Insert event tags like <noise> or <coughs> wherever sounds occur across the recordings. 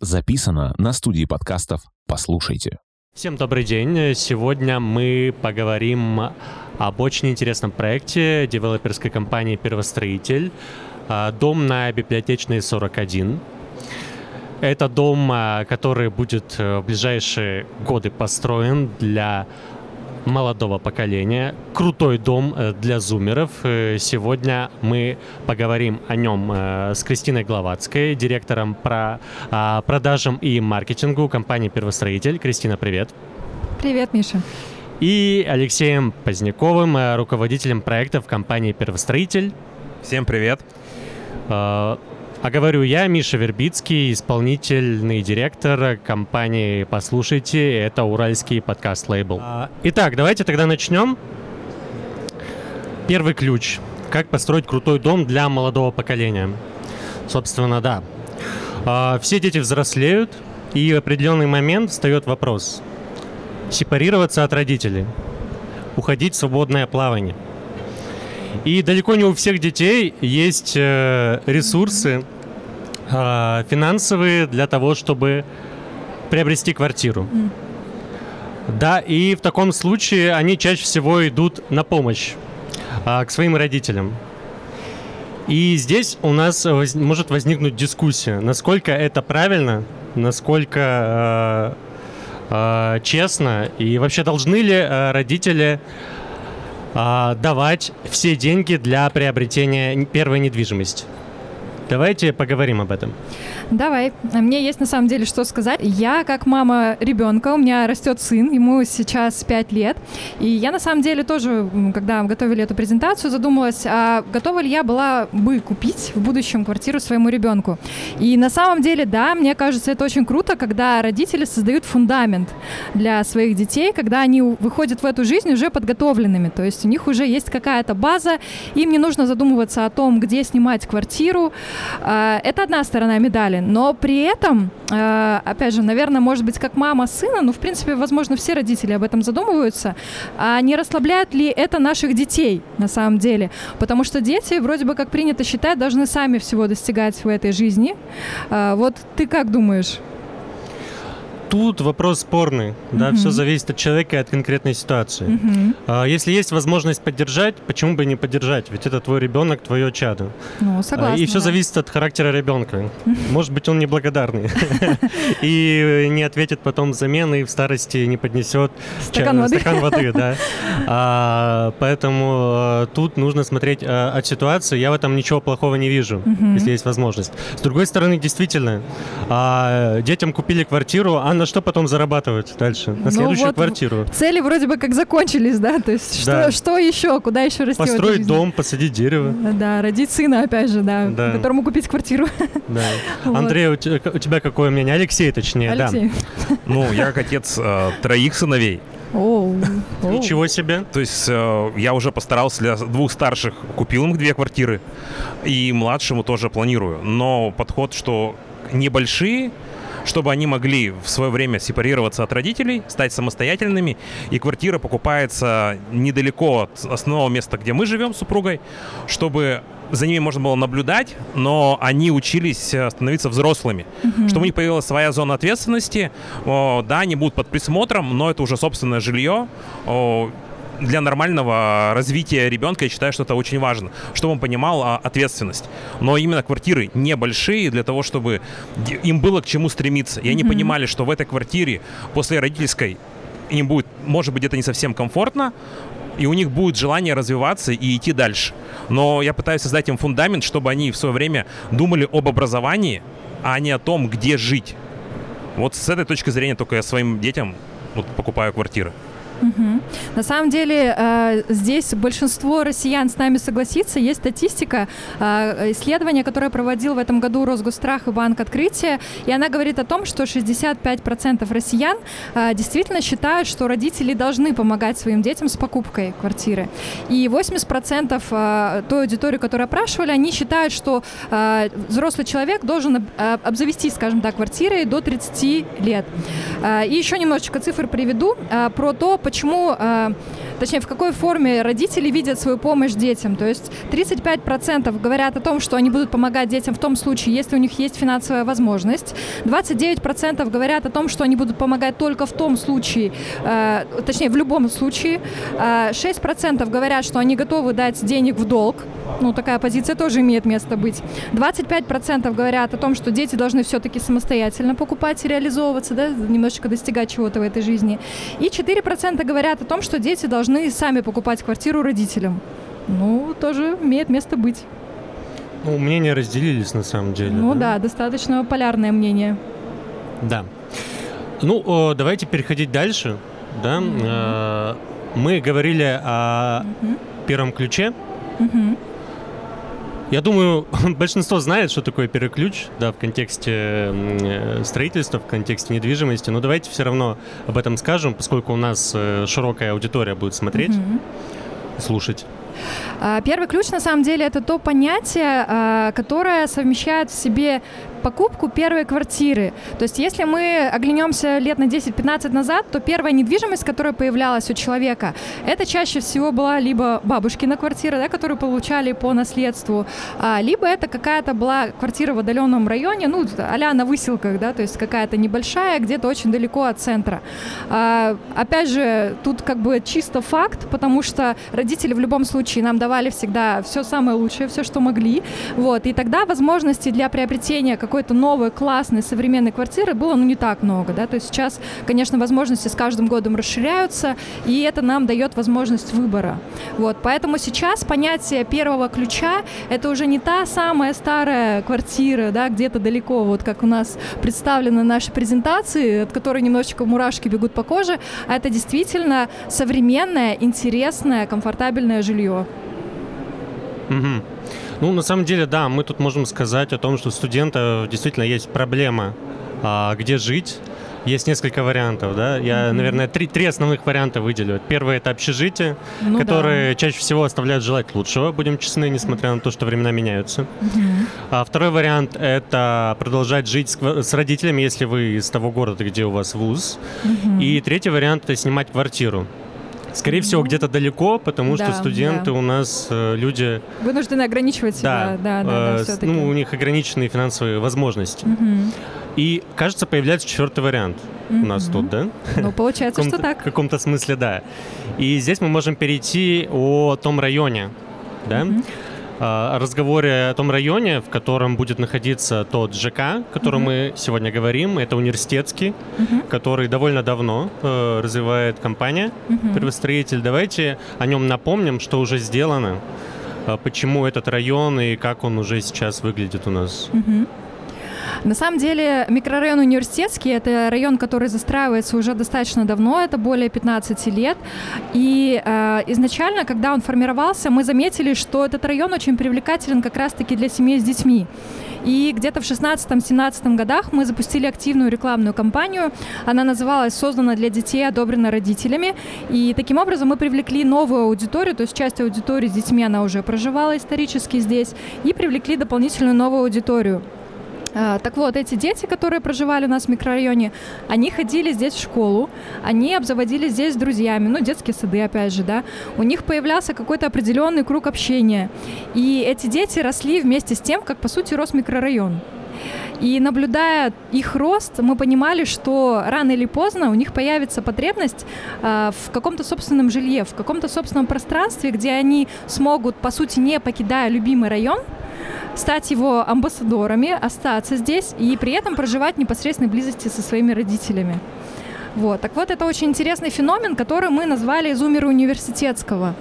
Записано на студии подкастов «Послушайте». Всем добрый день. Сегодня мы поговорим об очень интересном проекте девелоперской компании «Первостроитель». А, дом на Библиотечной 41. Это дом, а, который будет э, в ближайшие годы построен для молодого поколения. Крутой дом э, для зумеров. Э, сегодня мы поговорим о нем э, с Кристиной Гловацкой, директором по а, продажам и маркетингу компании «Первостроитель». Кристина, привет. Привет, Миша. И Алексеем Поздняковым, руководителем проектов компании «Первостроитель». Всем привет. А говорю я, Миша Вербицкий, исполнительный директор компании «Послушайте». Это уральский подкаст-лейбл. Итак, давайте тогда начнем. Первый ключ. Как построить крутой дом для молодого поколения? Собственно, да. А, все дети взрослеют, и в определенный момент встает вопрос. Сепарироваться от родителей. Уходить в свободное плавание – и далеко не у всех детей есть э, ресурсы э, финансовые для того, чтобы приобрести квартиру. Mm. Да, и в таком случае они чаще всего идут на помощь э, к своим родителям. И здесь у нас воз, может возникнуть дискуссия, насколько это правильно, насколько э, э, честно, и вообще должны ли э, родители а, давать все деньги для приобретения первой недвижимости. Давайте поговорим об этом. Давай. Мне есть на самом деле что сказать. Я как мама ребенка, у меня растет сын, ему сейчас 5 лет. И я на самом деле тоже, когда готовили эту презентацию, задумалась, а готова ли я была бы купить в будущем квартиру своему ребенку. И на самом деле, да, мне кажется, это очень круто, когда родители создают фундамент для своих детей, когда они выходят в эту жизнь уже подготовленными. То есть у них уже есть какая-то база, им не нужно задумываться о том, где снимать квартиру. А, это одна сторона медали. Но при этом, э, опять же, наверное, может быть, как мама сына, ну, в принципе, возможно, все родители об этом задумываются, а не расслабляет ли это наших детей на самом деле? Потому что дети, вроде бы, как принято считать, должны сами всего достигать в этой жизни. Э, вот ты как думаешь? Тут вопрос спорный, да, все зависит от человека и от конкретной ситуации. А, если есть возможность поддержать, почему бы не поддержать? Ведь это твой ребенок, твое чадо. Ну, согласна. И все да. зависит от характера ребенка. <laughs> Может быть, он неблагодарный <laughs> и не ответит потом взамен и в старости не поднесет стакан воды. Стакан воды, да. <laughs> А, поэтому а, тут нужно смотреть а, от ситуации. Я в этом ничего плохого не вижу, если есть возможность. С другой стороны, действительно, а, детям купили квартиру, а на что потом зарабатывать дальше? На ну следующую вот квартиру? Цели вроде бы как закончились, да? То есть да. что, что еще? Куда еще расти Построить дом, посадить дерево. Да, родить сына, опять же, да, да. которому купить квартиру. Да. <laughs> Вот. Андрей, у тебя, у тебя какое мнение? Алексей, точнее, Алексей. да. <laughs> Ну, я как отец э, троих сыновей. <laughs> Оу. Ничего себе. То есть э, я уже постарался для двух старших, купил им две квартиры, и младшему тоже планирую. Но подход, что небольшие, чтобы они могли в свое время сепарироваться от родителей, стать самостоятельными, и квартира покупается недалеко от основного места, где мы живем с супругой, чтобы за ними можно было наблюдать, но они учились э, становиться взрослыми, mm-hmm. чтобы у них появилась своя зона ответственности. О, да, они будут под присмотром, но это уже собственное жилье. О, для нормального развития ребенка я считаю, что это очень важно, чтобы он понимал а, ответственность. Но именно квартиры небольшие для того, чтобы им было к чему стремиться. И они mm-hmm. понимали, что в этой квартире после родительской им будет, может быть, где-то не совсем комфортно, и у них будет желание развиваться и идти дальше. Но я пытаюсь создать им фундамент, чтобы они в свое время думали об образовании, а не о том, где жить. Вот с этой точки зрения только я своим детям вот, покупаю квартиры. Угу. На самом деле э, здесь большинство россиян с нами согласится. Есть статистика, э, исследование, которое проводил в этом году Росгострах и Банк Открытия, и она говорит о том, что 65% россиян э, действительно считают, что родители должны помогать своим детям с покупкой квартиры. И 80% той аудитории, которую опрашивали, они считают, что взрослый человек должен обзавестись, скажем так, квартирой до 30 лет. И еще немножечко цифр приведу про то, почему э, точнее, в какой форме родители видят свою помощь детям. То есть 35% говорят о том, что они будут помогать детям в том случае, если у них есть финансовая возможность. 29% говорят о том, что они будут помогать только в том случае, э, точнее, в любом случае. Э, 6% говорят, что они готовы дать денег в долг. Ну, такая позиция тоже имеет место быть. 25% говорят о том, что дети должны все-таки самостоятельно покупать и реализовываться, да, немножечко достигать чего-то в этой жизни. И 4% говорят о том, что дети должны сами покупать квартиру родителям. Ну, тоже имеет место быть. Ну, мнения разделились на самом деле. Ну да, достаточно полярное мнение. Да. Ну, давайте переходить дальше. Да? Э, Мы говорили о первом ключе. Мгм. Я думаю, <laughs> большинство знает, что такое первый ключ, да, в контексте э, строительства, в контексте недвижимости. Но давайте все равно об этом скажем, поскольку у нас э, широкая аудитория будет смотреть, Мгм. слушать. А, Первый ключ, на самом деле, это то понятие, а, которое совмещает в себе покупку первой квартиры. То есть, если мы оглянемся лет на 10-15 назад, то первая недвижимость, которая появлялась у человека, это чаще всего была либо бабушкина квартира, да, которую получали по наследству, а, либо это какая-то была квартира в отдаленном районе, ну, а на выселках, да, то есть какая-то небольшая, где-то очень далеко от центра. А, Опять же, тут как бы чисто факт, потому что родители в любом случае нам давали всегда все самое лучшее, все, что могли. Вот. И тогда возможностей для приобретения какой-то новой, классной, современной квартиры было ну, не так много. Да? То есть сейчас, конечно, возможности с каждым годом расширяются, и это нам дает возможность выбора. Вот. Поэтому сейчас понятие первого ключа – это уже не та самая старая квартира, да, где-то далеко, вот как у нас представлена в нашей презентации, от которой немножечко мурашки бегут по коже, а это действительно современное, интересное, комфортабельное жилье. Мгм. Ну, на самом деле, да, мы тут можем сказать о том, что у студента действительно есть проблема, а, где жить. Есть несколько вариантов, да. Я, наверное, три, три основных варианта выделю. Первый это общежитие, Ну да. которые чаще всего оставляют желать лучшего, будем честны, несмотря на то, что времена меняются. А второй вариант это продолжать жить с, с родителями, если вы из того города, где у вас вуз. И третий вариант это снимать квартиру. Скорее всего, где-то далеко, потому что Да, студенты да. у нас э, люди Вынуждены ограничивать себя. Да, да, да, э, с- все-таки. ну, у них ограниченные финансовые возможности. И, кажется, появляется четвертый вариант у нас тут, да? Ну, получается, что так. В каком-то смысле, да. И здесь мы можем перейти о том районе, да? А, О разговоре о том районе, в котором будет находиться тот ЖК, о котором мы сегодня говорим. Это университетский, который довольно давно э, развивает компания «Первостроитель». Давайте о нем напомним, что уже сделано, а, почему этот район и как он уже сейчас выглядит у нас. На самом деле микрорайон университетский – это район, который застраивается уже достаточно давно, это более 15 лет. И э, изначально, когда он формировался, мы заметили, что этот район очень привлекателен как раз-таки для семей с детьми. И где-то в 16-17 годах мы запустили активную рекламную кампанию. Она называлась «Создана для детей, одобрена родителями». И таким образом мы привлекли новую аудиторию, то есть часть аудитории с детьми, она уже проживала исторически здесь, и привлекли дополнительную новую аудиторию. А, Так вот, эти дети, которые проживали у нас в микрорайоне, они ходили здесь в школу, они обзаводились здесь друзьями, ну, детские сады, опять же, да. У них появлялся какой-то определенный круг общения. И эти дети росли вместе с тем, как, по сути, рос микрорайон. И наблюдая их рост, мы понимали, что рано или поздно у них появится потребность а, в каком-то собственном жилье, в каком-то собственном пространстве, где они смогут, по сути, не покидая любимый район, стать его амбассадорами, остаться здесь и при этом проживать в непосредственной близости со своими родителями. Вот. Так вот, это очень интересный феномен, который мы назвали «зумеры университетского».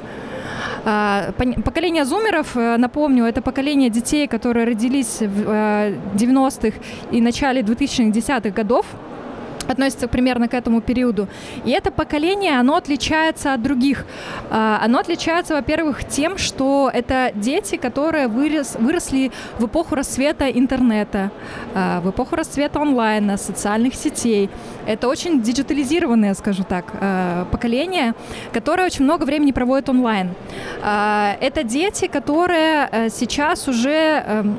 А, Поколение зумеров, э, напомню, это поколение детей, которые родились в э, 90-х и начале 2010-х годов относится примерно к этому периоду. И это поколение, оно отличается от других. А, Оно отличается, во-первых, тем, что это дети, которые вырос, выросли в эпоху расцвета интернета, а, в эпоху расцвета онлайна, социальных сетей. Это очень диджитализированное, скажу так, а, поколение, которое очень много времени проводит онлайн. Это дети, которые э, сейчас уже эм,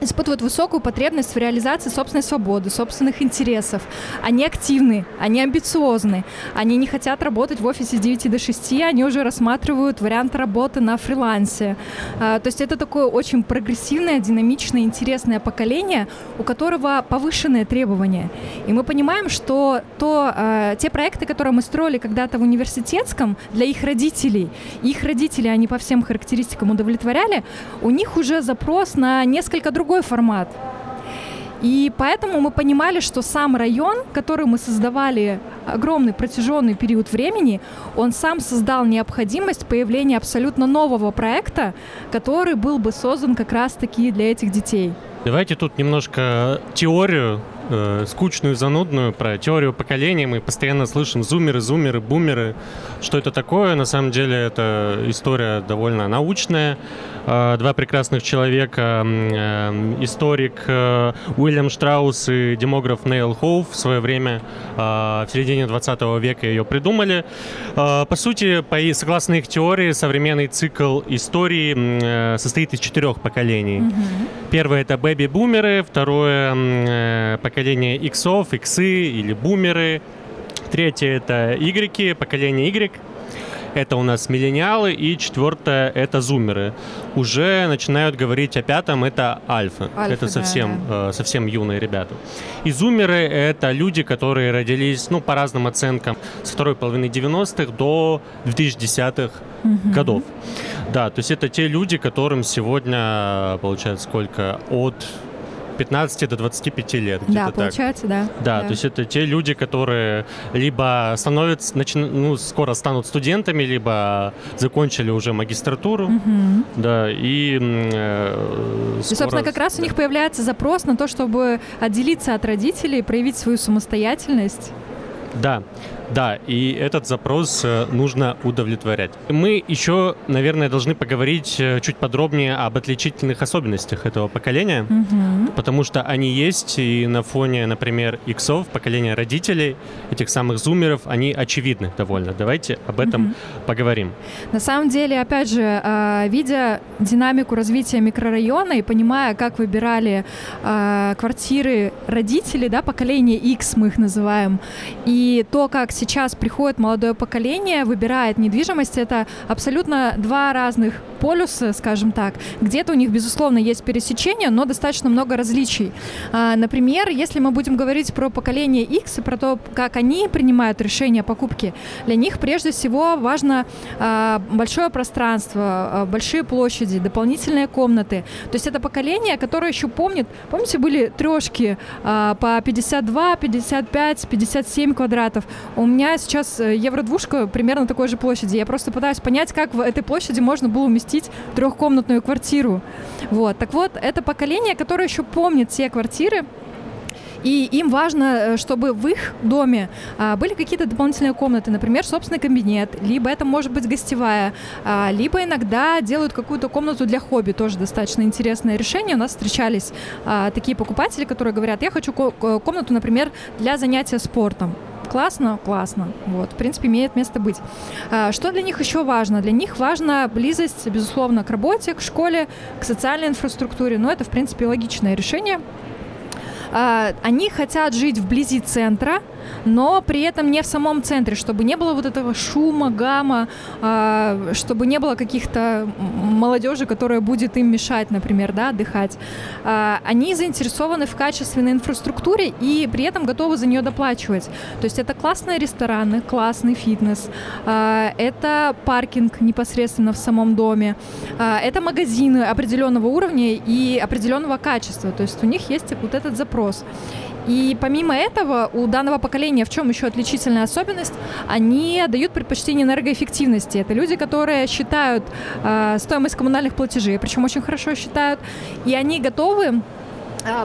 испытывают высокую потребность в реализации собственной свободы, собственных интересов. Они активны, они амбициозны, они не хотят работать в офисе с 9 до 6, они уже рассматривают вариант работы на фрилансе. А, то есть это такое очень прогрессивное, динамичное, интересное поколение, у которого повышенные требования. И мы понимаем, что то, а, те проекты, которые мы строили когда-то в университетском, для их родителей, их родители, они по всем характеристикам удовлетворяли, у них уже запрос на несколько других другой формат. И поэтому мы понимали, что сам район, который мы создавали огромный протяженный период времени, он сам создал необходимость появления абсолютно нового проекта, который был бы создан как раз-таки для этих детей. Давайте тут немножко теорию э, скучную, занудную про теорию поколений. Мы постоянно слышим зумеры, зумеры, бумеры. Что это такое? На самом деле это история довольно научная. Э, два прекрасных человека, э, историк э, Уильям Штраус и демограф Нейл Хоув в свое время в середине 20 века ее придумали. По сути, по, согласно их теории, современный цикл истории состоит из четырех поколений. Mm-hmm. Первое это бэби-бумеры, второе поколение иксов, иксы или бумеры, третье это игреки, поколение Y, это у нас миллениалы, и четвертое — это зумеры. Уже начинают говорить о пятом — это альфа это совсем, да, да. Э, совсем юные ребята. И зумеры — это люди, которые родились, ну, по разным оценкам, с второй половины 90-х до 2010-х угу. годов. Да, то есть это те люди, которым сегодня, получается, сколько? От 15 до 25 лет. Да, получается, так. да. да. Да, то есть это те люди, которые либо становятся, начи... ну, скоро станут студентами, либо закончили уже магистратуру, угу. да, и э, скоро... И, собственно, как раз у них появляется запрос на то, чтобы отделиться от родителей, проявить свою самостоятельность. Да, да, и этот запрос э, нужно удовлетворять. Мы еще, наверное, должны поговорить э, чуть подробнее об отличительных особенностях этого поколения, угу. потому что они есть, и на фоне, например, иксов, поколения родителей, этих самых зумеров, они очевидны довольно. Давайте об этом угу. поговорим. На самом деле, опять же, а, видя динамику развития микрорайона и понимая, как выбирали а, квартиры родители, да, поколение X мы их называем, и то, как сейчас приходит молодое поколение, выбирает недвижимость, это абсолютно два разных полюса, скажем так. Где-то у них, безусловно, есть пересечения, но достаточно много различий. А, например, если мы будем говорить про поколение X и про то, как они принимают решения о покупке, для них прежде всего важно а, большое пространство, а, большие площади, дополнительные комнаты. То есть это поколение, которое еще помнит, помните, были трешки по 52, 55, 57 квадратов. У меня сейчас э, евро-двушка примерно такой же площади. Я просто пытаюсь понять, как в этой площади можно было уместить трехкомнатную квартиру. Вот. Так вот, это поколение, которое еще помнит все квартиры, и им важно, э, чтобы в их доме а, были какие-то дополнительные комнаты, например, собственный кабинет, либо это может быть гостевая, а, либо иногда делают какую-то комнату для хобби, тоже достаточно интересное решение. У нас встречались а, такие покупатели, которые говорят, я хочу комнату, например, для занятия спортом классно, классно. Вот, в принципе, имеет место быть. А, что для них еще важно? Для них важна близость, безусловно, к работе, к школе, к социальной инфраструктуре. Но это, в принципе, логичное решение. А, они хотят жить вблизи центра, но при этом не в самом центре, чтобы не было вот этого шума, гамма, а, чтобы не было каких-то молодежи, которая будет им мешать, например, да, отдыхать. А, они заинтересованы в качественной инфраструктуре и при этом готовы за нее доплачивать. То есть это классные рестораны, классный фитнес, это паркинг непосредственно в самом доме, это магазины определенного уровня и определенного качества. То есть у них есть вот этот запрос. И помимо этого, у данного поколения в чем еще отличительная особенность? Они дают предпочтение энергоэффективности. Это люди, которые считают э, стоимость коммунальных платежей, причем очень хорошо считают, и они готовы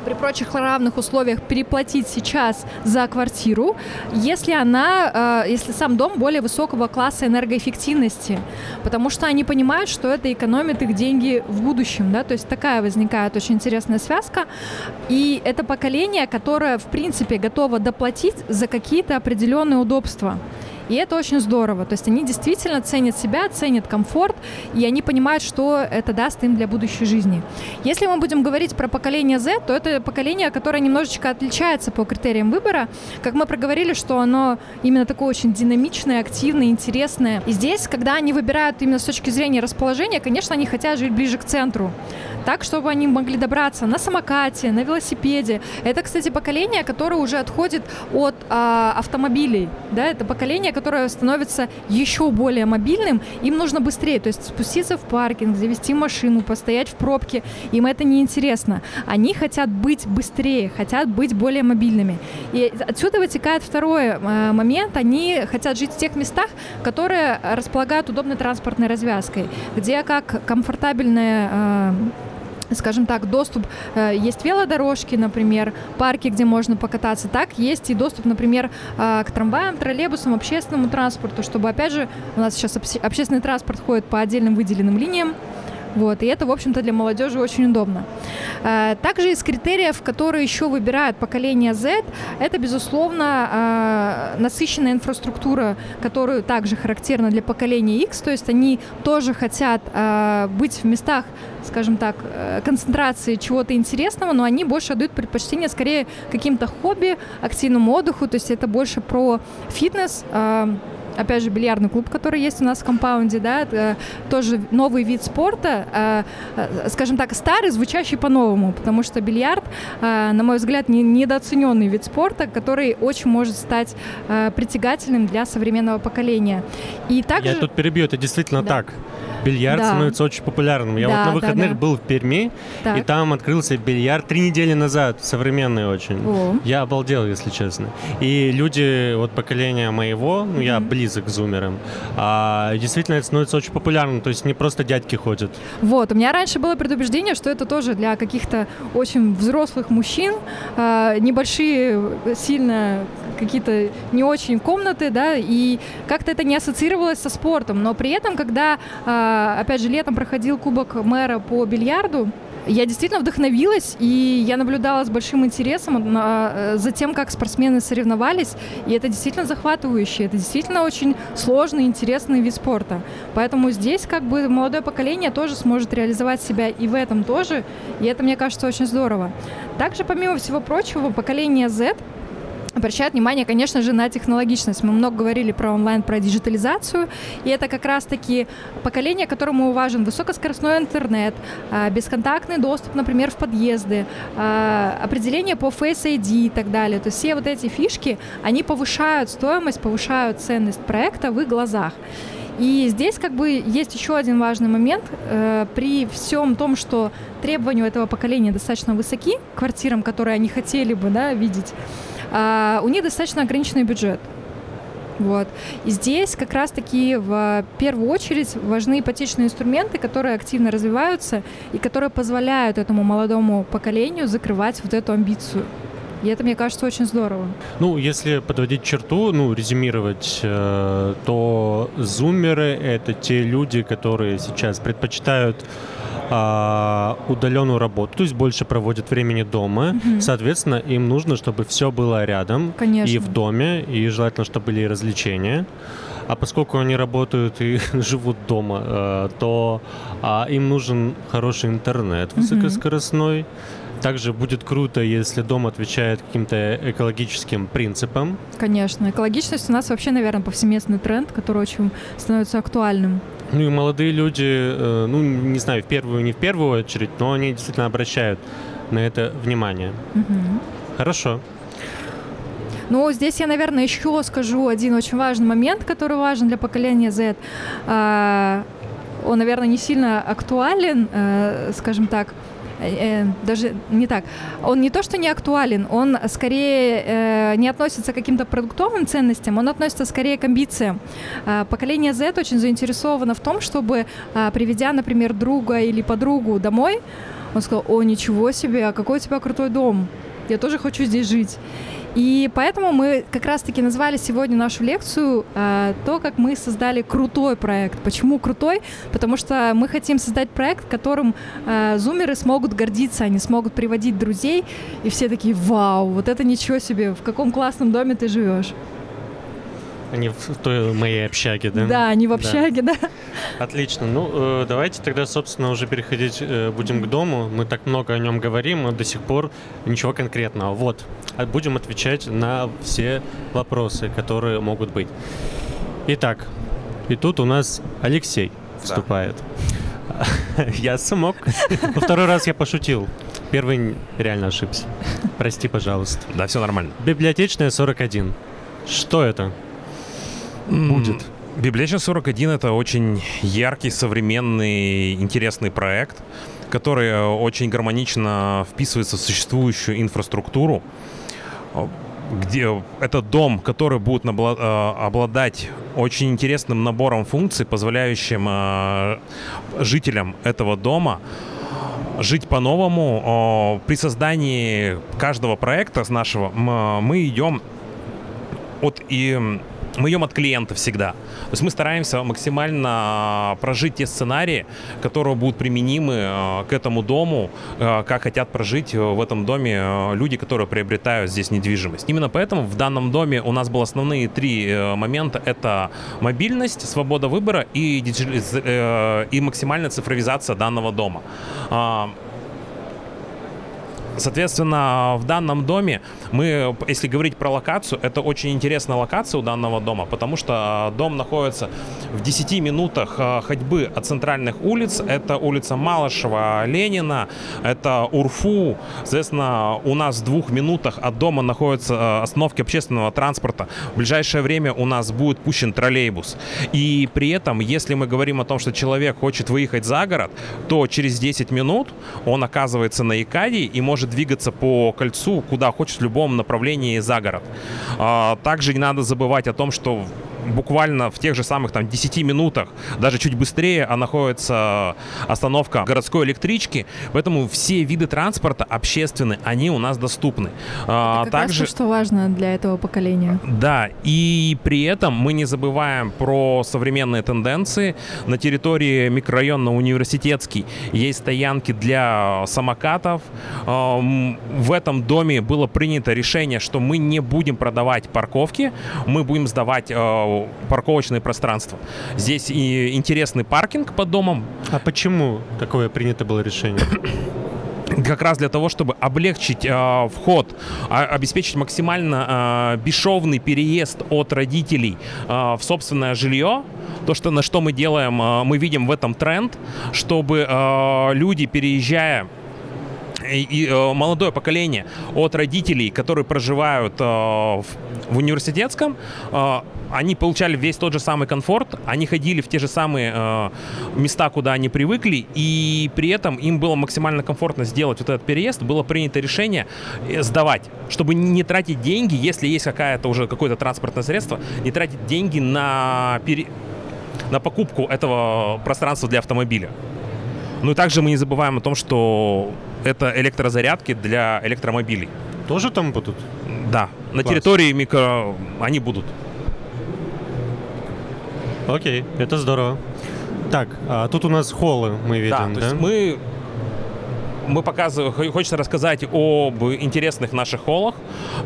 при прочих равных условиях переплатить сейчас за квартиру, если она, а, если сам дом более высокого класса энергоэффективности, потому что они понимают, что это экономит их деньги в будущем, да, то есть такая возникает очень интересная связка, и это поколение, которое в принципе готово доплатить за какие-то определенные удобства. И это очень здорово. То есть они действительно ценят себя, ценят комфорт, и они понимают, что это даст им для будущей жизни. Если мы будем говорить про поколение Z, то это поколение, которое немножечко отличается по критериям выбора. Как мы проговорили, что оно именно такое очень динамичное, активное, интересное. И здесь, когда они выбирают именно с точки зрения расположения, конечно, они хотят жить ближе к центру так, чтобы они могли добраться на самокате, на велосипеде. Это, кстати, поколение, которое уже отходит от а, автомобилей. Да? Это поколение, которое становится еще более мобильным. Им нужно быстрее, то есть спуститься в паркинг, завести машину, постоять в пробке. Им это не интересно. Они хотят быть быстрее, хотят быть более мобильными. И отсюда вытекает второй а, момент. Они хотят жить в тех местах, которые располагают удобной транспортной развязкой, где как комфортабельная а, скажем так, доступ, э, есть велодорожки, например, парки, где можно покататься, так есть и доступ, например, э, к трамваям, троллейбусам, общественному транспорту, чтобы, опять же, у нас сейчас общественный транспорт ходит по отдельным выделенным линиям, вот, и это, в общем-то, для молодежи очень удобно. Э, также из критериев, которые еще выбирают поколение Z, это, безусловно, э, насыщенная инфраструктура, которую также характерна для поколения X, то есть они тоже хотят э, быть в местах, скажем так, концентрации чего-то интересного, но они больше отдают предпочтение скорее каким-то хобби, активному отдыху, то есть это больше про фитнес, опять же, бильярдный клуб, который есть у нас в компаунде, да, тоже новый вид спорта, э, э, скажем так, старый, звучащий по-новому, потому что бильярд, э, на мой взгляд, не, недооцененный вид спорта, который очень может стать притягательным для современного поколения. И также... Я тут перебью, это действительно да. так бильярд да. становится очень популярным. Я да, вот на выходных да, да. был в Перми, так. и там открылся бильярд три недели назад, современный очень. О. Я обалдел, если честно. И люди, вот поколения моего, ну, я близок к зумерам, а, действительно это становится очень популярным, то есть не просто дядьки ходят. Вот, у меня раньше было предубеждение, что это тоже для каких-то очень взрослых мужчин, а, небольшие, сильно какие-то не очень комнаты, да, и как-то это не ассоциировалось со спортом, но при этом, когда а, опять же, летом проходил Кубок мэра по бильярду, я действительно вдохновилась, и я наблюдала с большим интересом э, за тем, как спортсмены соревновались, и это действительно захватывающе, это действительно очень сложный, интересный вид спорта. Поэтому здесь как бы молодое поколение тоже сможет реализовать себя и в этом тоже, и это, мне кажется, очень здорово. Также, помимо всего прочего, поколение Z — обращают внимание, конечно же, на технологичность. Мы много говорили про онлайн, про диджитализацию, и это как раз-таки поколение, которому важен высокоскоростной интернет, а, бесконтактный доступ, например, в подъезды, а, определение по Face ID и так далее. То есть все вот эти фишки, они повышают стоимость, повышают ценность проекта в их глазах. И здесь как бы есть еще один важный момент. Э, при всем том, что требования у этого поколения достаточно высоки, квартирам, которые они хотели бы да, видеть, а, у них достаточно ограниченный бюджет. Вот. И здесь как раз-таки в первую очередь важны ипотечные инструменты, которые активно развиваются и которые позволяют этому молодому поколению закрывать вот эту амбицию. И это, мне кажется, очень здорово. Ну, если подводить черту, ну, резюмировать, э, то зумеры — это те люди, которые сейчас предпочитают а, удаленную работу, то есть больше проводят времени дома. Угу. Соответственно, им нужно, чтобы все было рядом Конечно. и в доме, и желательно, чтобы были развлечения. А поскольку они работают и <laughs> живут дома, э, то а, им нужен хороший интернет высокоскоростной. Угу. Также будет круто, если дом отвечает каким-то экологическим принципам. Конечно. Экологичность у нас вообще, наверное, повсеместный тренд, который очень становится актуальным. Ну и молодые люди, э, ну не знаю, в первую, не в первую очередь, но они действительно обращают на это внимание. Угу. Хорошо. Ну, здесь я, наверное, еще скажу один очень важный момент, который важен для поколения Z. А, он, наверное, не сильно актуален, э, скажем так, Э, э, даже не так. Он не то, что не актуален, он скорее э, не относится к каким-то продуктовым ценностям, он относится скорее к амбициям. Э, поколение Z очень заинтересовано в том, чтобы, э, приведя, например, друга или подругу домой, он сказал, о, ничего себе, а какой у тебя крутой дом, я тоже хочу здесь жить. И поэтому мы как раз-таки назвали сегодня нашу лекцию э, то, как мы создали крутой проект. Почему крутой? Потому что мы хотим создать проект, которым э, зумеры смогут гордиться, они смогут приводить друзей, и все такие, вау, вот это ничего себе, в каком классном доме ты живешь. Они в той моей общаге, да? Да, они в общаге, да. Отлично. Ну, э, давайте тогда, собственно, уже переходить э, будем к дому. Мы так много о нем говорим, но до сих пор ничего конкретного. Вот. А Будем отвечать на все вопросы, которые могут быть. Итак, и тут у нас Алексей вступает. <laughs> Я смог. Во второй раз я пошутил. Первый реально ошибся. Прости, пожалуйста. Да, все нормально. Библиотечная 41. Что это? Будет. Библиотечная 41 — это очень яркий, современный, интересный проект, который э, очень гармонично вписывается в существующую инфраструктуру, Э, где это дом, который будет э, обладать очень интересным набором функций, позволяющим э, жителям этого дома жить по-новому. Э, При создании каждого проекта с нашего мы идем от и мы идем от клиента всегда. То есть мы стараемся максимально прожить те сценарии, которые будут применимы э, к этому дому, э, как хотят прожить в этом доме люди, которые приобретают здесь недвижимость. Именно поэтому в данном доме у нас было основные три э, момента. Это мобильность, свобода выбора и, э, и максимальная цифровизация данного дома. Соответственно, в данном доме мы, если говорить про локацию, это очень интересная локация у данного дома, потому что дом находится в 10 минутах э, ходьбы от центральных улиц. Это улица Малышева, Ленина, это Урфу. Соответственно, у нас в двух минутах от дома находятся э, остановки общественного транспорта. В ближайшее время у нас будет пущен троллейбус. И при этом, если мы говорим о том, что человек хочет выехать за город, то через 10 минут он оказывается на Икадии и может двигаться по кольцу, куда хочет в любом направлении за город. А, Также не надо забывать о том, что буквально в тех же самых там 10 минутах, даже чуть быстрее, а находится остановка городской электрички, поэтому все виды транспорта общественные, они у нас доступны. А, Как раз то, что важно для этого поколения. да, и при этом мы не забываем про современные тенденции. На территории микрорайона Университетский есть стоянки для самокатов. Эм, В этом доме было принято решение, что мы не будем продавать парковки, мы будем сдавать э, парковочные пространства. Здесь и интересный паркинг под домом, А почему такое принято было решение? <coughs> как раз для того, чтобы облегчить э, вход, а- обеспечить максимально э, бесшовный переезд от родителей э, в собственное жилье. То, что, на что мы делаем, э, мы видим в этом тренд, чтобы э, люди, переезжая и, и, э, молодое поколение от родителей, которые проживают э, в, в университетском, э, они получали весь тот же самый комфорт, они ходили в те же самые э, места, куда они привыкли, и при этом им было максимально комфортно сделать вот этот переезд. Было принято решение э, сдавать, чтобы не тратить деньги, если есть какая-то уже какое-то транспортное средство, не тратить деньги на пере- на покупку этого пространства для автомобиля. Ну и также мы не забываем о том, что это электрозарядки для электромобилей. Тоже там будут? Да, на Класс. территории микро они будут. Окей, это здорово. Так, а тут у нас холлы мы видим, Да, да? то есть мы мы показываем, хо- хочется рассказать об интересных наших холлах,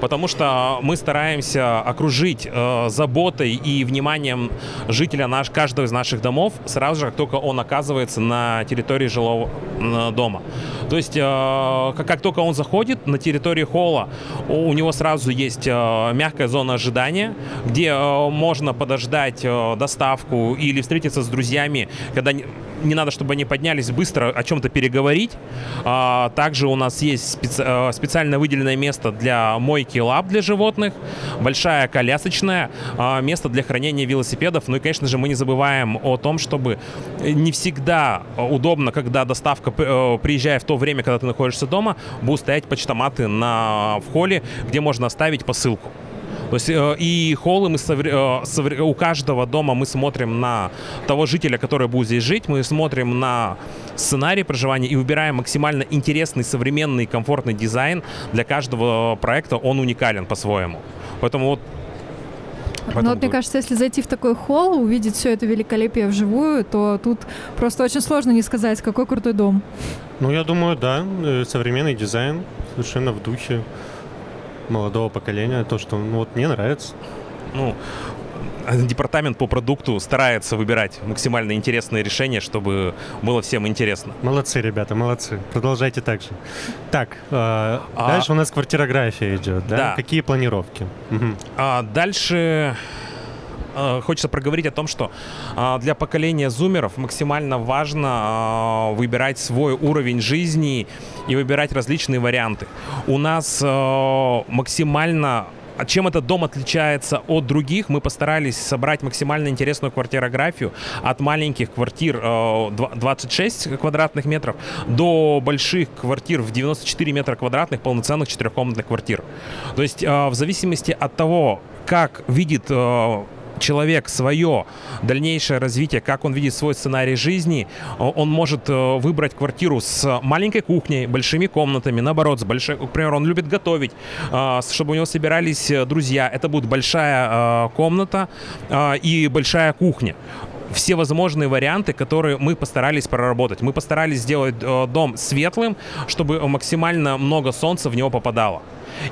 потому что мы стараемся окружить э, заботой и вниманием жителя наш, каждого из наших домов сразу же, как только он оказывается на территории жилого э, дома. То есть, э, как, как только он заходит на территории холла, у, у него сразу есть э, мягкая зона ожидания, где э, можно подождать э, доставку или встретиться с друзьями, когда не- надо, чтобы они поднялись быстро о чем-то переговорить. А, также у нас есть специ- э, специально выделенное место для мойки лап для животных, большая колясочная, а, место для хранения велосипедов. Ну и, конечно же, мы не забываем о том, чтобы не всегда удобно, когда доставка, э, приезжая в то время, когда ты находишься дома, будут стоять почтоматы на, в холле, где можно оставить посылку. То есть э, и холлы мы совре- э, у каждого дома мы смотрим на того жителя, который будет здесь жить, мы смотрим на сценарий проживания и выбираем максимально интересный, современный, комфортный дизайн для каждого проекта. Он уникален по-своему. Поэтому вот. Ну поэтому вот мне кажется, если зайти в такой холл, увидеть все это великолепие вживую, то тут просто очень сложно не сказать, какой крутой дом. Ну, я думаю, да, э, современный дизайн, совершенно в духе молодого поколения, то, что, ну, вот мне нравится. ну, департамент по продукту старается выбирать максимально интересные решения, чтобы было всем интересно. Молодцы, ребята, молодцы. Продолжайте так же. Так, э, а... дальше у нас квартирография идет, да? да. Какие планировки? Угу. А, дальше э, хочется проговорить о том, что э, для поколения зумеров максимально важно э, выбирать свой уровень жизни и выбирать различные варианты. У нас максимально чем этот дом отличается от других, мы постарались собрать максимально интересную квартирографию от маленьких квартир 26 квадратных метров до больших квартир в 94 метра квадратных полноценных четырехкомнатных квартир. То есть в зависимости от того, как видит человек свое дальнейшее развитие, как он видит свой сценарий жизни, он может э, выбрать квартиру с маленькой кухней, большими комнатами, наоборот, с большой, например, он любит готовить, э, чтобы у него собирались э, друзья. Это будет большая комната и большая кухня все возможные варианты, которые мы постарались проработать. Мы постарались сделать дом светлым, чтобы максимально много солнца в него попадало.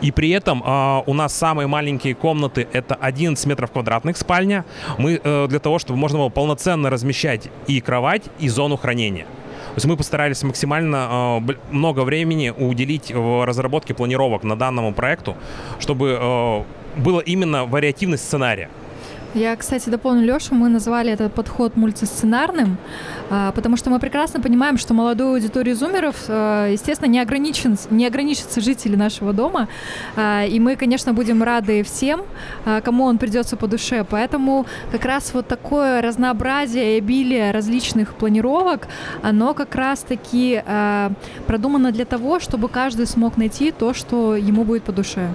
И при этом э, у нас самые маленькие комнаты это 11 метров квадратных спальня. Мы э, для того, чтобы можно было полноценно размещать и кровать, и зону хранения. То есть мы постарались максимально э, много времени уделить в разработке планировок на данному проекту, чтобы э, было именно вариативность сценария. Я, кстати, дополню Лешу, мы назвали этот подход мультисценарным, а, потому что мы прекрасно понимаем, что молодой аудитории зумеров, а, естественно, не, ограничен, не ограничатся жители нашего дома, а, и мы, конечно, будем рады всем, кому он придется по душе, поэтому как раз вот такое разнообразие и обилие различных планировок, оно как раз-таки продумано для того, чтобы каждый смог найти то, что ему будет по душе.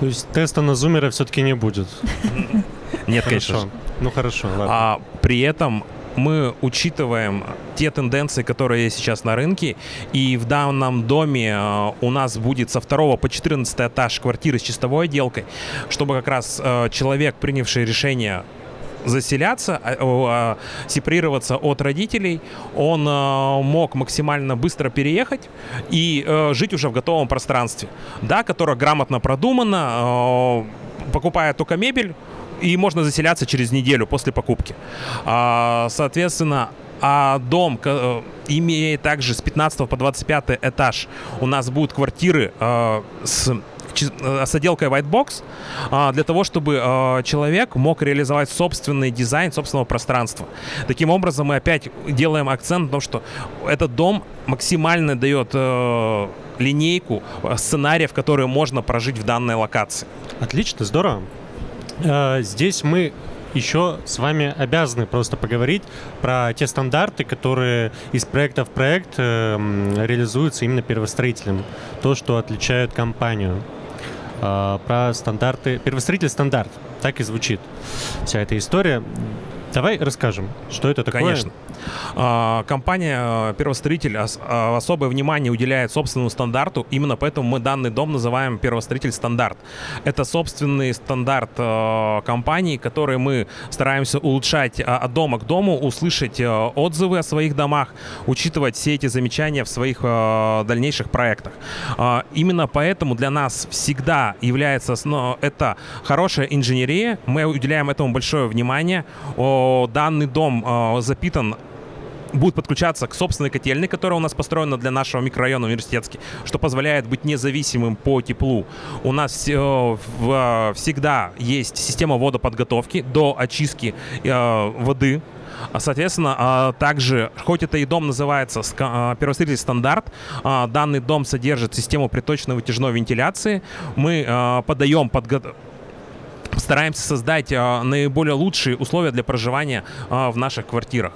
То есть теста на зумера все-таки не будет? <laughs> Нет, конечно. Ну хорошо, ладно. А при этом мы учитываем те тенденции, которые есть сейчас на рынке, и в данном доме э, у нас будет со второго по 14 этаж квартиры с чистовой отделкой, чтобы как раз э, человек, принявший решение заселяться, а, а, сепарироваться от родителей, он э, мог максимально быстро переехать и жить уже в готовом пространстве, да, которое грамотно продумано, покупая только мебель, и можно заселяться через неделю после покупки. А, соответственно, а дом э, имеет также с 15 по 25 этаж у нас будут квартиры э, с э, с отделкой White Box для того, чтобы человек мог реализовать собственный дизайн собственного пространства. Таким образом, мы опять делаем акцент на том, что этот дом максимально дает линейку сценариев, которые можно прожить в данной локации. Отлично, здорово. Э, здесь мы еще с вами обязаны просто поговорить про те стандарты, которые из проекта в проект э, реализуются именно первостроителем. То, что отличает компанию. Э, про стандарты. Первостроитель стандарт. Так и звучит вся эта история. Давай расскажем, что это такое. Конечно. А, компания э, «Первостроитель» а, особое внимание уделяет собственному стандарту, именно поэтому мы данный дом называем «Первостроитель стандарт». Это собственный стандарт компании, который мы стараемся улучшать а, от дома к дому, услышать отзывы о своих домах, учитывать все эти замечания в своих дальнейших проектах. Именно поэтому для нас всегда является это хорошая инженерия, мы уделяем этому большое внимание. Данный дом запитан будет подключаться к собственной котельной, которая у нас построена для нашего микрорайона университетский, что позволяет быть независимым по теплу. У нас э, в, всегда есть система водоподготовки до очистки э, воды а, Соответственно, а, также, хоть это и дом называется а, первостроительный стандарт, данный дом содержит систему приточной вытяжной вентиляции. Мы подаем подготовку стараемся создать э, наиболее лучшие условия для проживания э, в наших квартирах.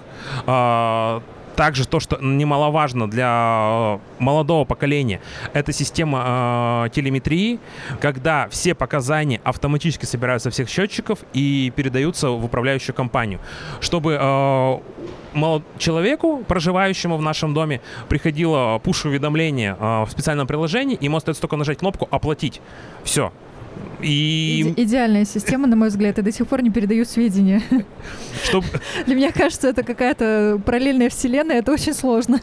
Э, также то, что немаловажно для молодого поколения, это система э, телеметрии, когда все показания автоматически собираются со всех счетчиков и передаются в управляющую компанию, чтобы э, человеку, проживающему в нашем доме, приходило пуш-уведомление э, в специальном приложении, ему остается только нажать кнопку «Оплатить». Все. И... Иде- идеальная система, на мой взгляд. Я до сих пор не передаю сведения. Что... <laughs> Для меня кажется, это какая-то параллельная вселенная, это очень сложно.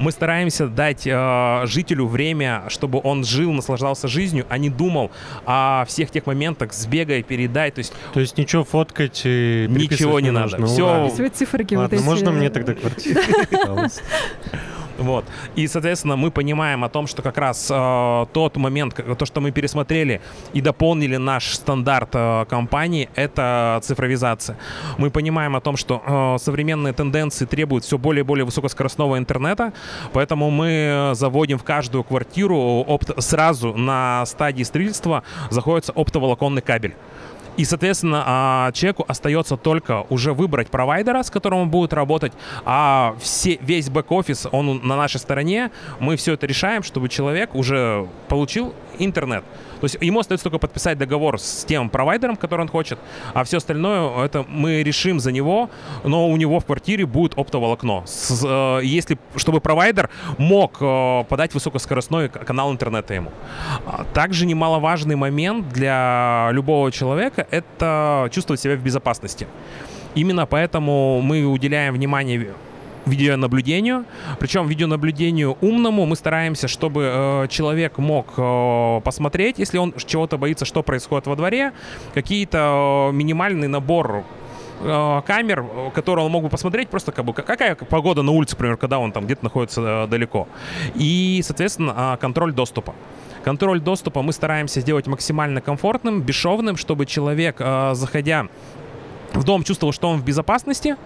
Мы стараемся дать э, жителю время, чтобы он жил, наслаждался жизнью, а не думал о всех тех моментах, сбегай, передай. То есть, То есть ничего фоткать и Ничего переписывать не надо. нужно. Ура. Описывать циферки вот Ладно, эти. можно мне тогда <laughs> квартиру? <laughs> Вот. И, соответственно, мы понимаем о том, что как раз э, тот момент, то, что мы пересмотрели и дополнили наш стандарт э, компании, это цифровизация. Мы понимаем о том, что э, современные тенденции требуют все более и более высокоскоростного интернета, поэтому мы заводим в каждую квартиру опт- сразу на стадии строительства заходится оптоволоконный кабель. И, соответственно, а, человеку остается только уже выбрать провайдера, с которым он будет работать, а все, весь бэк-офис, он на нашей стороне, мы все это решаем, чтобы человек уже получил интернет. То есть ему остается только подписать договор с тем провайдером, который он хочет, а все остальное это мы решим за него, но у него в квартире будет оптоволокно. С- э, если, чтобы провайдер мог э, подать высокоскоростной канал интернета ему. А Также немаловажный момент для любого человека — это чувствовать себя в безопасности. Именно поэтому мы уделяем внимание видеонаблюдению. Причем видеонаблюдению умному мы стараемся, чтобы э, человек мог э, посмотреть, если он чего-то боится, что происходит во дворе, какие-то э, минимальный набор э, камер, которые он мог бы посмотреть, просто как бы ка- какая погода на улице, например, когда он там где-то находится э, далеко. И, соответственно, а, контроль доступа. Контроль доступа мы стараемся сделать максимально комфортным, бесшовным, чтобы человек, э, заходя в дом чувствовал, что он в безопасности,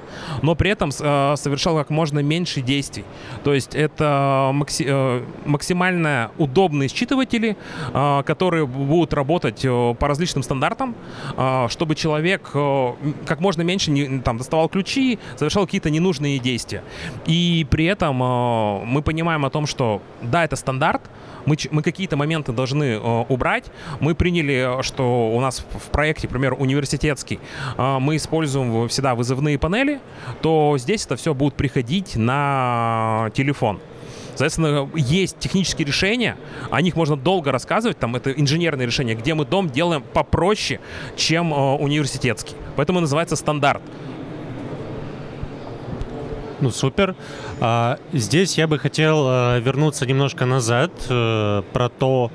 но при этом э, совершал как можно меньше действий. То есть это макси- э, максимально удобные считыватели, э, которые будут работать э, по различным стандартам, э, чтобы человек э, как можно меньше не, там, доставал ключи, совершал какие-то ненужные действия. И при этом э, мы понимаем о том, что да, это стандарт, мы, мы какие-то моменты должны э, убрать. Мы приняли, э, что у нас в проекте, например, университетский, э, мы используем всегда вызывные панели, то здесь это все будет приходить на телефон. Соответственно, есть технические решения, о них можно долго рассказывать, там это инженерные решения, где мы дом делаем попроще, чем э, университетский. Поэтому называется стандарт. Ну, супер. А, здесь я бы хотел а, вернуться немножко назад э, про то,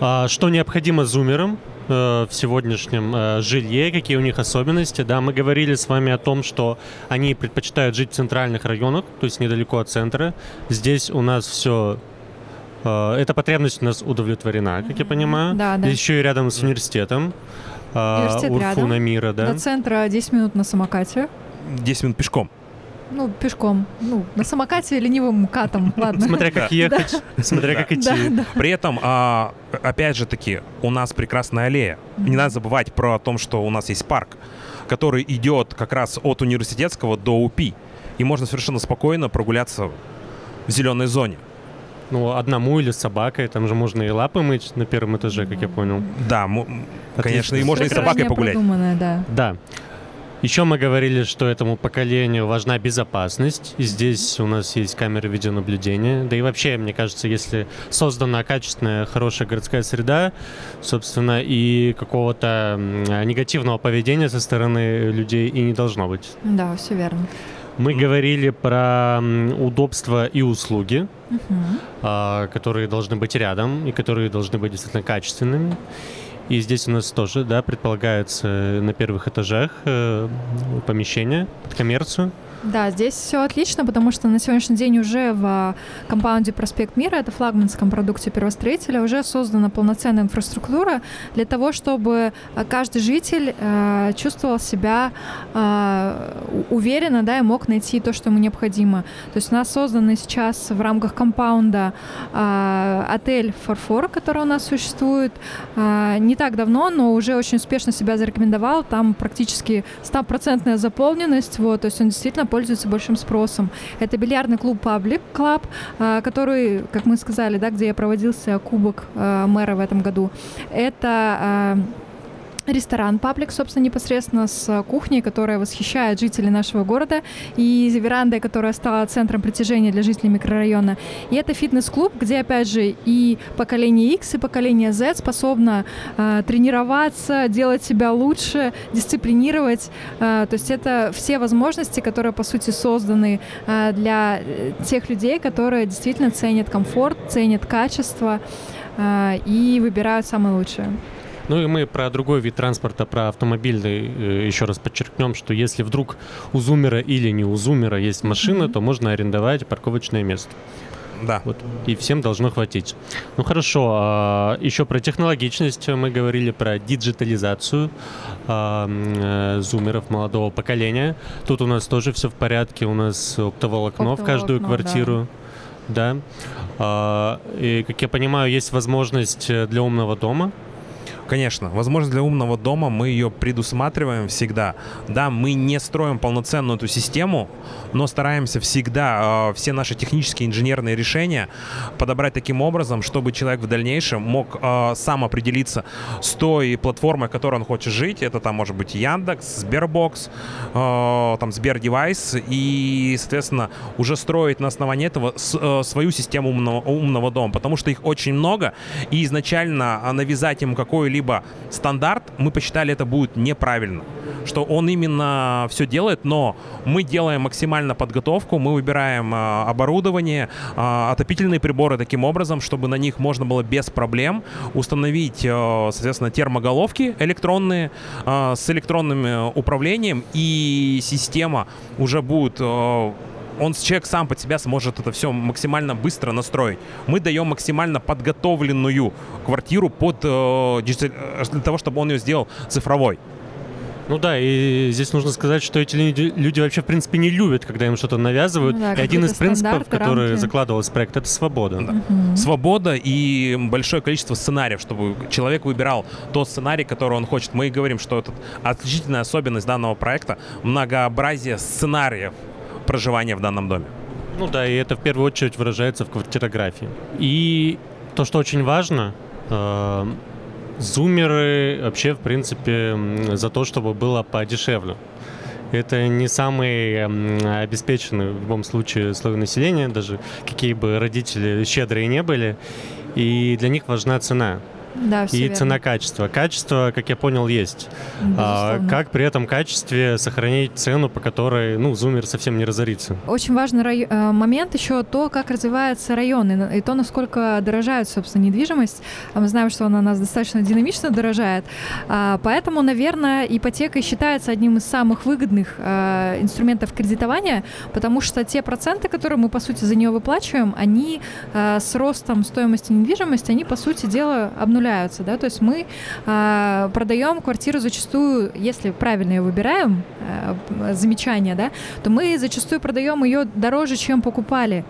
а, что необходимо зумерам в сегодняшнем э, жилье, какие у них особенности. Да, мы говорили с вами о том, что они предпочитают жить в центральных районах, то есть недалеко от центра. Здесь у нас все эта потребность у нас удовлетворена, как я понимаю. Да, да. Еще и рядом с университетом. Университет Урфуна рядом. Мира, да. До центра 10 минут на самокате. 10 минут пешком. Ну, пешком. Ну, на самокате ленивым катом, <laughs> ладно. Смотря как ехать, смотря как идти. <laughs> При этом, а, опять же таки, у нас прекрасная аллея. Не надо забывать про то, что у нас есть парк, который идет как раз от университетского до УПИ. И можно совершенно спокойно прогуляться в зеленой зоне. Ну, одному или с собакой, там же можно и лапы мыть на первом этаже, как я понял. Да, конечно, и можно и с собакой погулять. да. Да. Еще мы говорили, что этому поколению важна безопасность. И здесь у нас есть камеры видеонаблюдения. Да и вообще, мне кажется, если создана качественная, хорошая городская среда, собственно, и какого-то негативного поведения со стороны людей и не должно быть. Да, все верно. Мы говорили про удобства и услуги. А, которые должны быть рядом и которые должны быть действительно качественными. И здесь у нас тоже, да, предполагается на первых этажах э, помещение под коммерцию. Да, здесь все отлично, потому что на сегодняшний день уже в а, компаунде «Проспект Мира», это флагманском продукте первостроителя, уже создана полноценная инфраструктура для того, чтобы а, каждый житель э, чувствовал себя у- уверенно, да, и мог найти то, что ему необходимо. То есть у нас созданы сейчас в рамках компаунда а, отель «Фарфор», который у нас существует а, не так давно, но уже очень успешно себя зарекомендовал. Там практически стопроцентная заполненность, вот, то есть он действительно пользуется большим спросом. Это бильярдный клуб Public Club, а, который, как мы сказали, да, где проводился кубок а, мэра в этом году. Это а, ресторан «Паблик», собственно, непосредственно с кухней, которая восхищает жителей нашего города, и верандой, которая стала центром притяжения для жителей микрорайона. И это фитнес-клуб, где, опять же, и поколение X, и поколение Z способно э, тренироваться, делать себя лучше, дисциплинировать. Э, то есть это все возможности, которые, по сути, созданы э, для тех людей, которые действительно ценят комфорт, ценят качество э, и выбирают самое лучшее. Ну и мы про другой вид транспорта, про автомобильный э, еще раз подчеркнем, что если вдруг у зумера или не у зумера есть машина, mm-hmm. то можно арендовать парковочное место. Да. Вот. И всем должно хватить. Ну хорошо, а еще про технологичность мы говорили, про диджитализацию а, э, зумеров молодого поколения. Тут у нас тоже все в порядке, у нас оптоволокно, оптоволокно в каждую квартиру. Да. да. А, и, как я понимаю, есть возможность для умного дома. Конечно, возможно, для умного дома мы ее предусматриваем всегда. Да, мы не строим полноценную эту систему, но стараемся всегда э, все наши технические инженерные решения подобрать таким образом, чтобы человек в дальнейшем мог э, сам определиться с той платформой, которой он хочет жить. Это там может быть Яндекс, Сбербокс, э, там Сбердевайс, и, соответственно, уже строить на основании этого с, э, свою систему умного, умного дома, потому что их очень много, и изначально навязать ему какой-либо какой-либо стандарт, мы посчитали, это будет неправильно. Что он именно все делает, но мы делаем максимально подготовку, мы выбираем э, оборудование, э, отопительные приборы таким образом, чтобы на них можно было без проблем установить, э, соответственно, термоголовки электронные э, с электронным управлением, и система уже будет э, он человек сам под себя сможет это все максимально быстро настроить. Мы даем максимально подготовленную квартиру под э, э, для того, чтобы он ее сделал цифровой. Ну да, и здесь нужно сказать, что эти люди, люди вообще, в принципе, не любят, когда им что-то навязывают. Ну да, и один из принципов, который рамки. закладывался в проект, это свобода. Да. Угу. Свобода и большое количество сценариев, чтобы человек выбирал тот сценарий, который он хочет. Мы и говорим, что это отличительная особенность данного проекта — многообразие сценариев проживания в данном доме. Ну да, и это в первую очередь выражается в квартирографии. И то, что очень важно, э, зумеры вообще, в принципе, за то, чтобы было подешевле. Это не самый обеспеченный в любом случае слой населения, даже какие бы родители щедрые не были. И для них важна цена. Да, и цена-качество. Качество, как я понял, есть. А, как при этом качестве сохранить цену, по которой, ну, зумер совсем не разорится? Очень важный рай... Э, момент еще то, как развивается район, и то, насколько дорожает, собственно, недвижимость. А мы знаем, что она у нас достаточно динамично дорожает. А, поэтому, наверное, ипотека считается одним из самых выгодных а, инструментов кредитования, потому что те проценты, которые мы, по сути, за нее выплачиваем, они а, с ростом стоимости недвижимости, они, по сути дела, обнуляются обнуляются, да, то есть мы э, продаем квартиру зачастую, если правильно ее выбираем, э, замечание, да, то мы зачастую продаем ее дороже, чем покупали.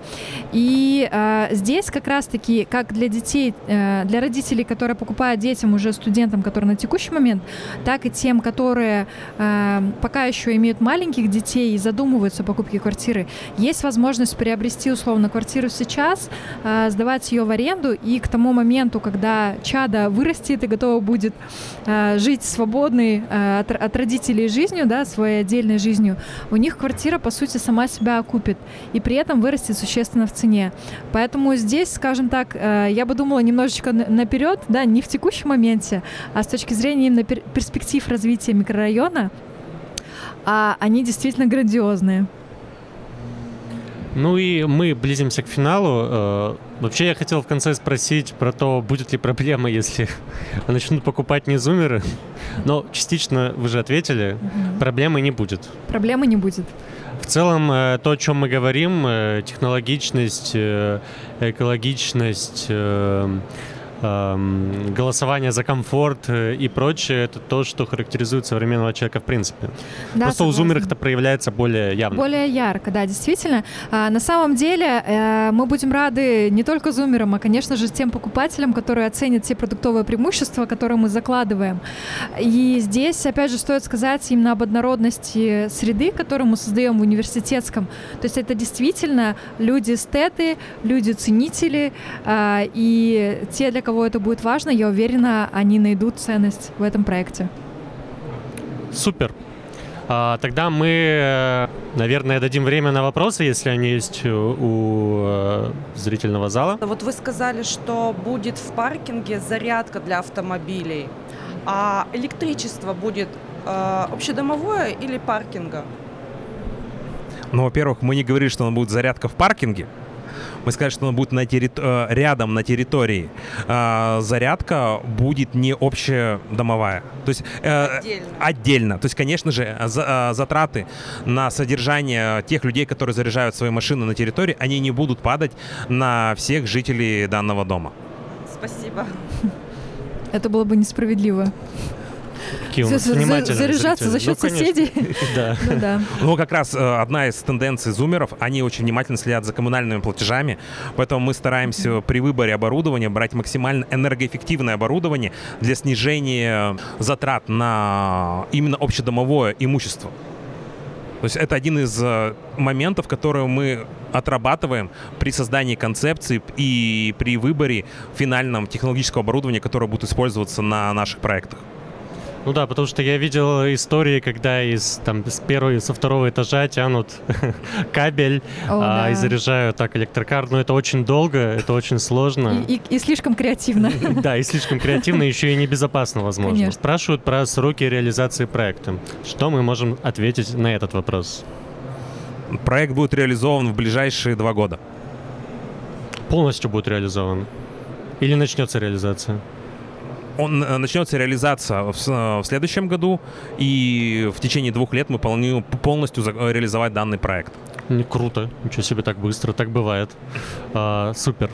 И э, здесь как раз-таки, как для детей, э, для родителей, которые покупают детям уже студентам, которые на текущий момент, так и тем, которые э, пока еще имеют маленьких детей и задумываются о покупке квартиры, есть возможность приобрести условно квартиру сейчас, э, сдавать ее в аренду и к тому моменту, когда чат чада вырастет и готова будет э, жить свободной э, от, от родителей жизнью, да, своей отдельной жизнью, у них квартира, по сути, сама себя окупит и при этом вырастет существенно в цене. Поэтому здесь, скажем так, э, я бы думала немножечко наперед, да, не в текущем моменте, а с точки зрения именно пер перспектив развития микрорайона, а они действительно грандиозные. Ну и мы близимся к финалу. Э, вообще я хотел в конце спросить про то, будет ли проблема, если <laughs> начнут покупать не зумеры. Но частично вы же ответили, угу. проблемы не будет. Проблемы не будет. В целом, э, то, о чем мы говорим, э, технологичность, экологичность, Эм, голосование за комфорт э, и прочее, это то, что характеризует современного человека в принципе. Да, Просто согласна. у зумеров это проявляется более явно. Более ярко, да, действительно. А, на самом деле э, мы будем рады не только зумерам, а, конечно же, тем покупателям, которые оценят те продуктовые преимущества, которые мы закладываем. И здесь, опять же, стоит сказать именно об однородности среды, которую мы создаем в университетском. То есть это действительно люди-эстеты, люди-ценители э, и те, для кого это будет важно, я уверена, они найдут ценность в этом проекте. Супер. А, тогда мы, э, наверное, дадим время на вопросы, если они есть у, у э, зрительного зала. Вот вы сказали, что будет в паркинге зарядка для автомобилей, а электричество будет э, общедомовое или паркинга? Ну, во-первых, мы не говорили, что она будет зарядка в паркинге. Мы сказали, что она будет на терри... э, рядом на территории. А, зарядка будет не общедомовая. То есть э, Отдельно. отдельно. То есть, конечно же, за- э, затраты на содержание тех людей, которые заряжают свои машины на территории, они не будут падать на всех жителей данного дома. Спасибо. Это было бы несправедливо. Какие у нас За- за- внимательные заряжаться за счет Ну, конечно. соседей. <laughs> Да. Ну да. Ну, как раз э, одна из тенденций зумеров, они очень внимательно следят за коммунальными платежами, поэтому мы стараемся при выборе оборудования брать максимально энергоэффективное оборудование для снижения затрат на именно общедомовое имущество. То есть это один из э, моментов, которые мы отрабатываем при создании концепции и при выборе финального технологического оборудования, которое будет использоваться на наших проектах. Ну да, потому что я видел истории, когда из там с первого и со второго этажа тянут <laughs> кабель О, а, да. и заряжают так электрокар. Но это очень долго, это очень сложно. И, и- и слишком креативно. <laughs> Да, и слишком креативно, <laughs> еще и небезопасно, возможно. Конечно. Спрашивают про сроки реализации проекта. Что мы можем ответить на этот вопрос? Проект будет реализован в ближайшие два года. Полностью будет реализован? Или начнется реализация? Он э, начнется реализация в, э, в следующем году, и в течение двух лет мы планируем полностью э, реализовать данный проект. Не, круто. Ничего себе, так быстро, так бывает. А, супер.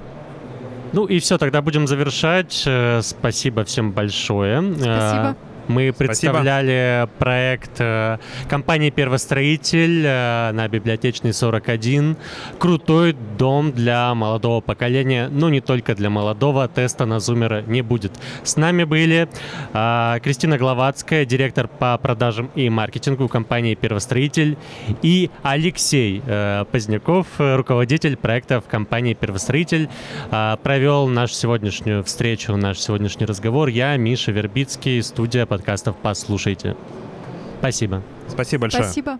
Ну и все, тогда будем завершать. Спасибо всем большое. Спасибо. Мы Спасибо. представляли проект э, компании «Первостроитель» э, на Библиотечной 41. Крутой дом для молодого поколения, но не только для молодого. Теста на Зумера не будет. С нами были э, Кристина Гловацкая, директор по продажам и маркетингу компании «Первостроитель», и Алексей Поздняков, руководитель проекта в компании «Первостроитель». Провел нашу сегодняшнюю встречу, наш сегодняшний разговор. Я, Миша Вербицкий, студия подкастов «Послушайте». Спасибо. Спасибо большое. Спасибо.